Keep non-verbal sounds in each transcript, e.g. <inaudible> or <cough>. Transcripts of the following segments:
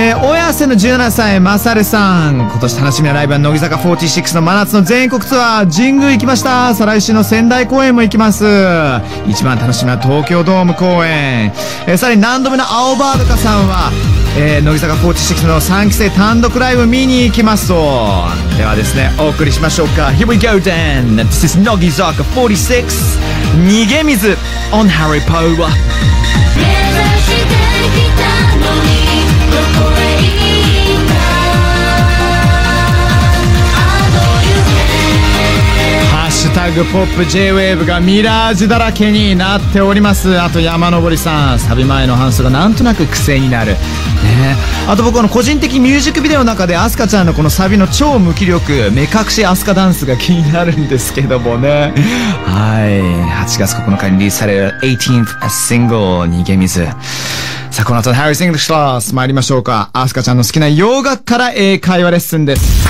えー、親瀬の17歳、まさるさん。今年楽しみなライブは、乃木坂46の真夏の全国ツアー、神宮行きました。再来週の仙台公演も行きます。一番楽しみな東京ドーム公演。えー、さらに何度目の青バードカさんは、えー、乃木坂46の3期生単独ライブ見に行きますと。ではですね、お送りしましょうか。Here we go then! This is 乃木坂46逃げ水 on Harry Power. 目指してきたポップ JWAVE がミラージュだらけになっております。あと山登りさんサビ前の反数がなんとなく癖になる。ね。あと僕の個人的ミュージックビデオの中でアスカちゃんのこのサビの超無気力目隠しアスカダンスが気になるんですけどもね。はい。8月9日にリリースされる 18th シングル逃げ水。さあこの後の Harry's English Class 参りましょうかアスカちゃんの好きな洋楽から英会話レッスンです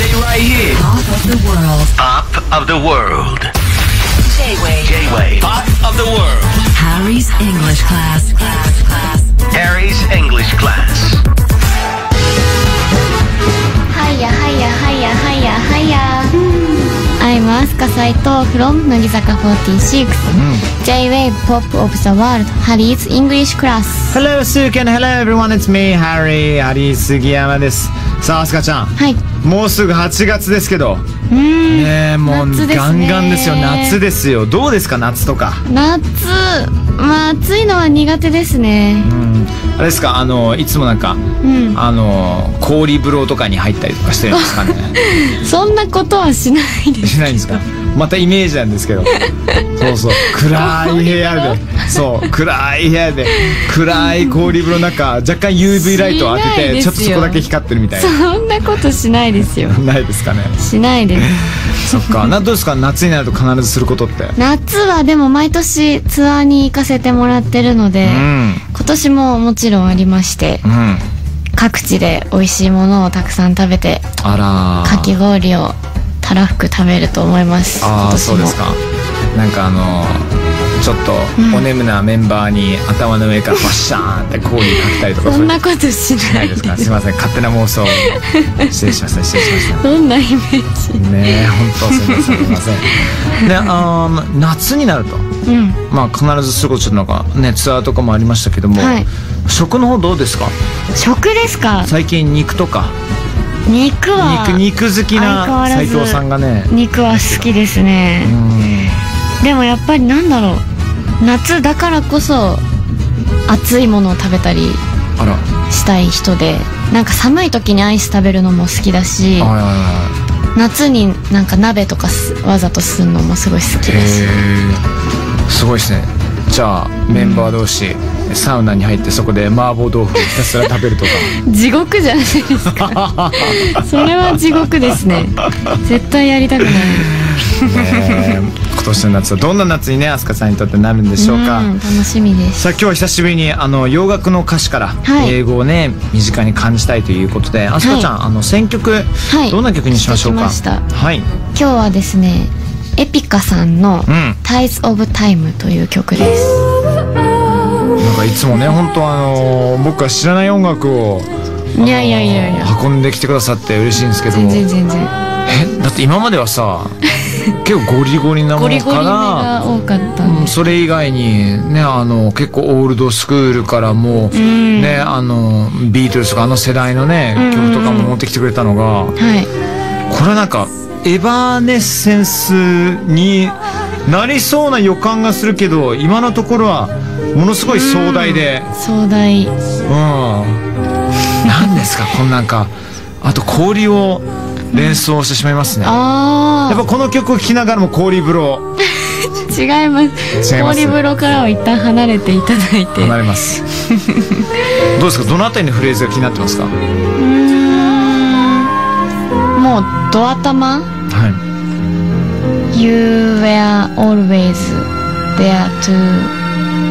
Stay right here. Top of the world. Top of the world. J-Wave. J-Wave. Top of the world. Harry's English class. class, class. Harry's English class. はやはやはやはやはや I'm Asuka Saito from 乃木坂46、J-Wave Pop of the World Harry's English Class Hello, Suken. Hello, everyone. It's me, Harry. ハリー杉山です。さあ、アスカちゃん。はいもうすぐ8月ですけど。うんねえ、もうガンガンですよ。夏ですよ。どうですか、夏とか？夏まあ暑いのは苦手ですねうん。あれですか、あの、いつもなんか、うんあの、氷風呂とかに入ったりとかしてるんですかね？<laughs> そんなことはしないですしないんですか？またイメージなんですけど。<laughs> そうそう。暗い部屋で。そう。暗い部屋で。暗い氷風呂の中、若干 UV ライトを当てて、ちょっとそこだけ光ってるみたいな。そんなことしないですよないですかね。しないですそっか。な、どうですか？夏になると必ずすることって。夏はでも毎年ツアーに行かせてもらってるので、うん。今年ももちろんありましてうん。各地で美味しいものをたくさん食べてあらーかき氷をたらふく食べると思いますああ、今年もそうですか。なんかあのーちょっとお眠なメンバーに頭の上から <laughs> バッシャーンって氷かけたりとかそんなことしのないですか？すいません。勝手な妄想失礼しました。失礼しました。どんなイメージ？ねえ本当すいません。すいません。<laughs> であー夏になると。うん。まあ必ずすることちょっとなんかねツアーとかもありましたけども、はい。食の方どうですか？食ですか？最近肉とか。肉は肉肉好きならず斉藤さんがね。肉は好きですね。うんでもやっぱりなんだろう。夏だからこそ熱いものを食べたりしたい人でなんか寒い時にアイス食べるのも好きだし夏になんか鍋とかすわざとするのもすごい好きです。へえすごいですね。じゃあメンバー同士、サウナに入ってそこで麻婆豆腐をひたすら食べるとか。<laughs> 地獄じゃないですか。<laughs> それは地獄ですね。絶対やりたくないね <laughs> え今年の夏はどんな夏にね飛鳥さんにとってなるんでしょうか、ん楽しみです。さあ今日は久しぶりにあの洋楽の歌詞からはい。英語をね、身近に感じたいということで飛鳥ちゃん、あの選曲、はい。どんな曲にしましょうか？はい。今日はですねエピカさんのうん「Ties of Time」という曲です。なんかいつもね本当あの僕が知らない音楽をいやいやいやいや。運んできてくださって嬉しいんですけど全も然全然。えだって今まではさ <laughs> 結構ゴリゴリなものかゴリゴリそれ以外にねあの結構オールドスクールからもう、ん。ねあのビートルズとかあの世代のねうん。曲とかも持ってきてくれたのがはい。これなんかエバーネッセンスになりそうな予感がするけど今のところはものすごい壮大で。壮大。うん。何ですかこんなんか。あと氷を連想してしまいますね。やあっぱこの曲を聴きながらも氷風呂。あ <laughs> 違います。違います。氷風呂からは一旦離れていただいて。離れます。<laughs> どうですか？どのあたりのフレーズが気になってますか？うーん。もうドア玉？はい。You were always there to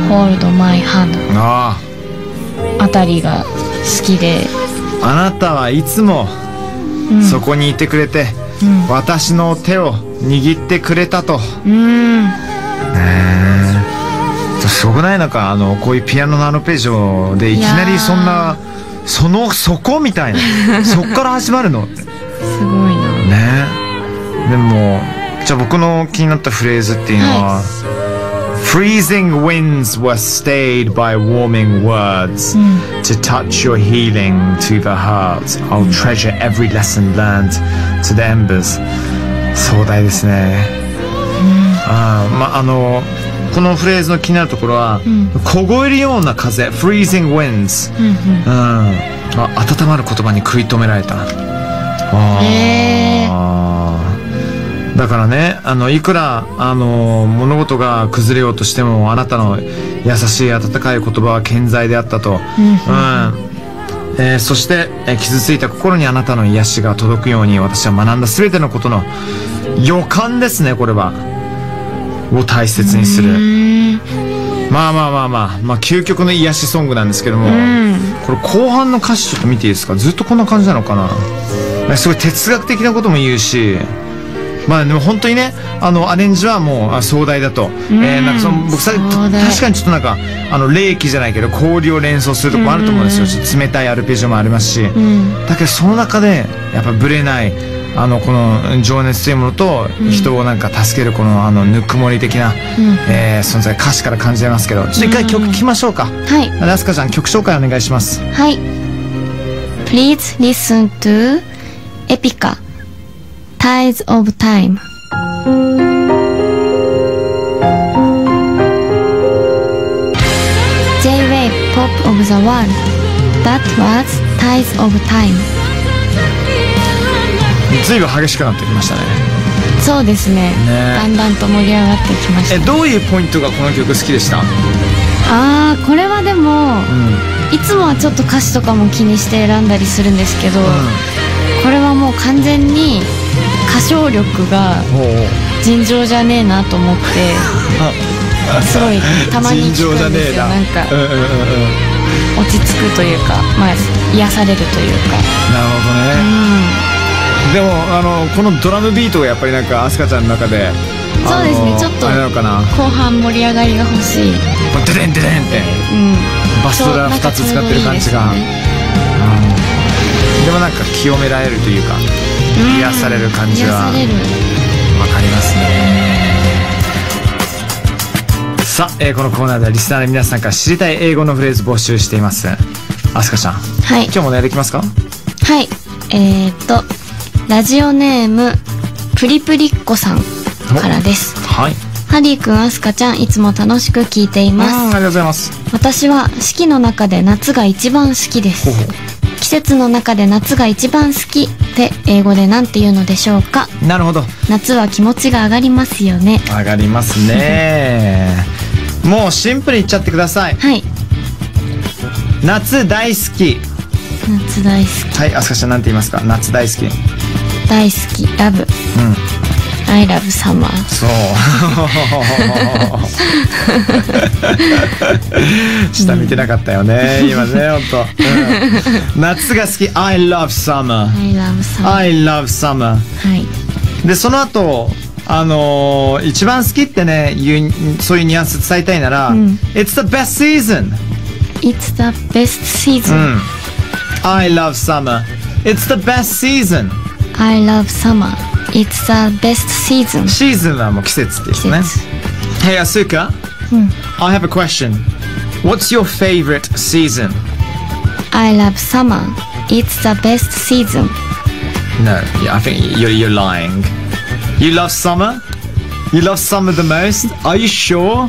hold my hand ああたりが好きで。ああなたはいつもうんそこにいてくれて、うん。私の手を握ってくれたと。うん。すごくないなんかあのこういうピアノのアルペジオでいきなりそんなそのそこみたいな。<laughs> そっから始まるの。ってすごいな。ねでもじゃあ僕の気になったフレーズっていうのは、Freezing winds were stayed by warming words to touch your healing to the heart. I'll treasure every lesson learned to the embers. 壮大ですね。あーまああのこのフレーズの気になるところは、凍えるような風 freezing winds、うんあ温まる言葉に食い止められたあーへだからねあのいくらあの物事が崩れようとしてもあなたの優しい温かい言葉は健在であったと、うん。えーそして、えー傷ついた心にあなたの癒しが届くように私は学んだ全てのことの予感ですねこれは。を大切にする。まあまあまあまあ。まあ究極の癒しソングなんですけども、これ後半の歌詞ちょっと見ていいですか？ずっとこんな感じなのかな？すごい哲学的なことも言うしまあでも本当にねあのアレンジはもうあ壮大だと、えーなんかその僕さ確かにちょっとなんかあの冷気じゃないけど氷を連想するとこあると思うんですよ、ちょっと冷たいアルペジオもありますし、だけどその中でやっぱブレないあのこの情熱というものと人をなんか助けるこのあのぬくもり的な、えー存在歌詞から感じられますけど。ちょっと一回曲聴きましょうか、はい。ラスカちゃん曲紹介お願いします。はい。Please listen to Epica Tides of Time. J-Wave Pop of the World. That was Tides of Time. ずいぶん激しくなってきましたね。そうですね。ね。だんだんと盛り上がってきました。えどういうポイントがこの曲好きでした？あーこれはでも、いつもはちょっと歌詞とかも気にして選んだりするんですけど、これはもう完全に歌唱力が尋常じゃねえなと思ってすごいたまに聞くんですよ。な。んかうんうんうん。うん落ち着くというか、まあ、癒されるというか。なるほどね、でもあのこのドラムビートがやっぱりなんかアスカちゃんの中でそうですね。ちょっと後半盛り上がりが欲しい、うん、デデンデデンって。バスドラ2つ使ってる感じが。ね。でもなんか清められるというか癒される感じはわ癒されるかりますね。さあ、えーこのコーナーではリスナーの皆さんから知りたい英語のフレーズ募集しています。アスカちゃん。はい。今日もお願いできますか？はい。えー、っとラジオネームプリプリッコさんからです。はい。ハリーくんアスカちゃんいつも楽しく聞いています。りがとうございます。私は四季の中で夏が一番好きです。ほうほ季節の中で夏が一番好きって英語で何て言うのでしょうか？なるほど。夏は気持ちが上がりますよね。上がりますね。<laughs> もうシンプルに言っちゃってください。はい。夏大好き。夏大好はいアスカちゃんなんて言いますか？夏大好き。うんき大好き。ラブ I love summer そう下見てなかったよね今ねほんと、うん夏が好き I love summer I love summer I love summer はいでその後あのー一番好きってねいうそういうニュアンス伝えたいなら、It's the best season It's the best う season、ん I love summer It's the best season I love summer It's the best season シーズンはもう季節ってことね季節 Hey Asuka、I have a question What's your favorite season? I love summer It's the best season No, yeah, I think you're, you're lying You love summer? You love summer the most? Are you sure?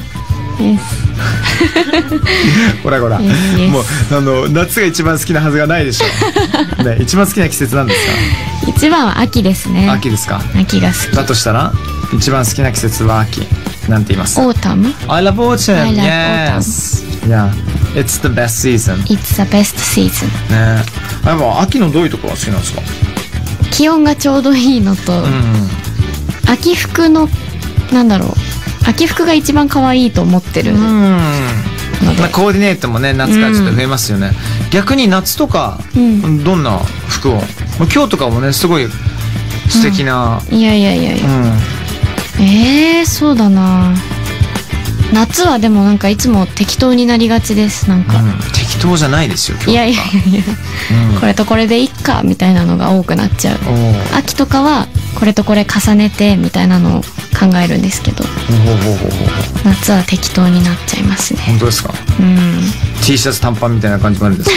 Yes <laughs> ほらほら Yes, yes. もうあの夏が一番好きなはずがないでしょ、ね、一番好きな季節なんです <laughs> 一番は秋ですね。か秋ですか？秋が好だとしたら一番好きな季節は秋。なんて言います？き Autumn I love autumn I love yes. Yeah. It's the best season. ね It's the best season. やっぱ秋のどういうところが好きなんですか？気温がちょうどいいのと、秋服のなんだろう。秋服が一番可愛いと思ってるので、まあ、コーディネートもね夏からちょっと増えますよね、逆に夏とか、ん。どんな服を、まあ、今日とかもねすごい素敵な、いやいやいやいや。うん。えー、そうだな。夏はでもなんかいつも適当になりがちですなんか、うん。適当じゃないですよ今日いやいやいや。いや、これとこれでいっかみたいなのが多くなっちゃう。秋とかはこれとこれ重ねてみたいなのを考えるんですけど夏は適当になっちゃいますね。本当ですか？うん。T シャツ短パンみたいな感じもあるんです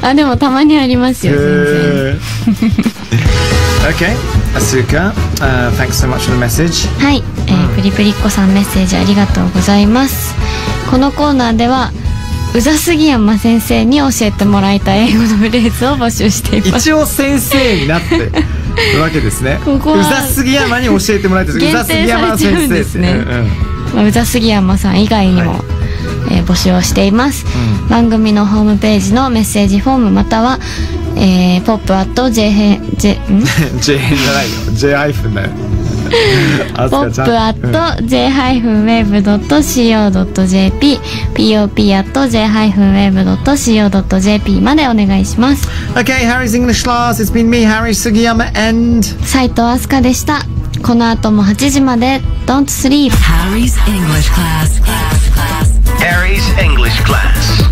か？<laughs> あでもたまにありますよ全然。Okay, Asuka, uh, thanks so much for the message. はい、えープリプリっ子さんメッセージありがとうございます。このコーナーでは宇佐杉山先生に教えてもらいたい英語のフレーズを募集しています。一応先生になって。るわけですね。ここは宇佐杉山に教えてもらいたいです。宇佐杉山されちゃうんですねうんうんまあ宇佐杉山さん以外にも、はいえー募集をしています、番組のホームページのメッセージフォームまたは、えー、pop.j j ん J <laughs> じゃないよ。J ハイフンだよ。pop.j-wave.co.jp pop.j-wave.co.jp までお願いします Okay, Harry's English Class It's been me, Harry Sugiyama and 斉藤飛鳥でしたこの後も8時まで Don't sleep Harry's English Class Harry's English Class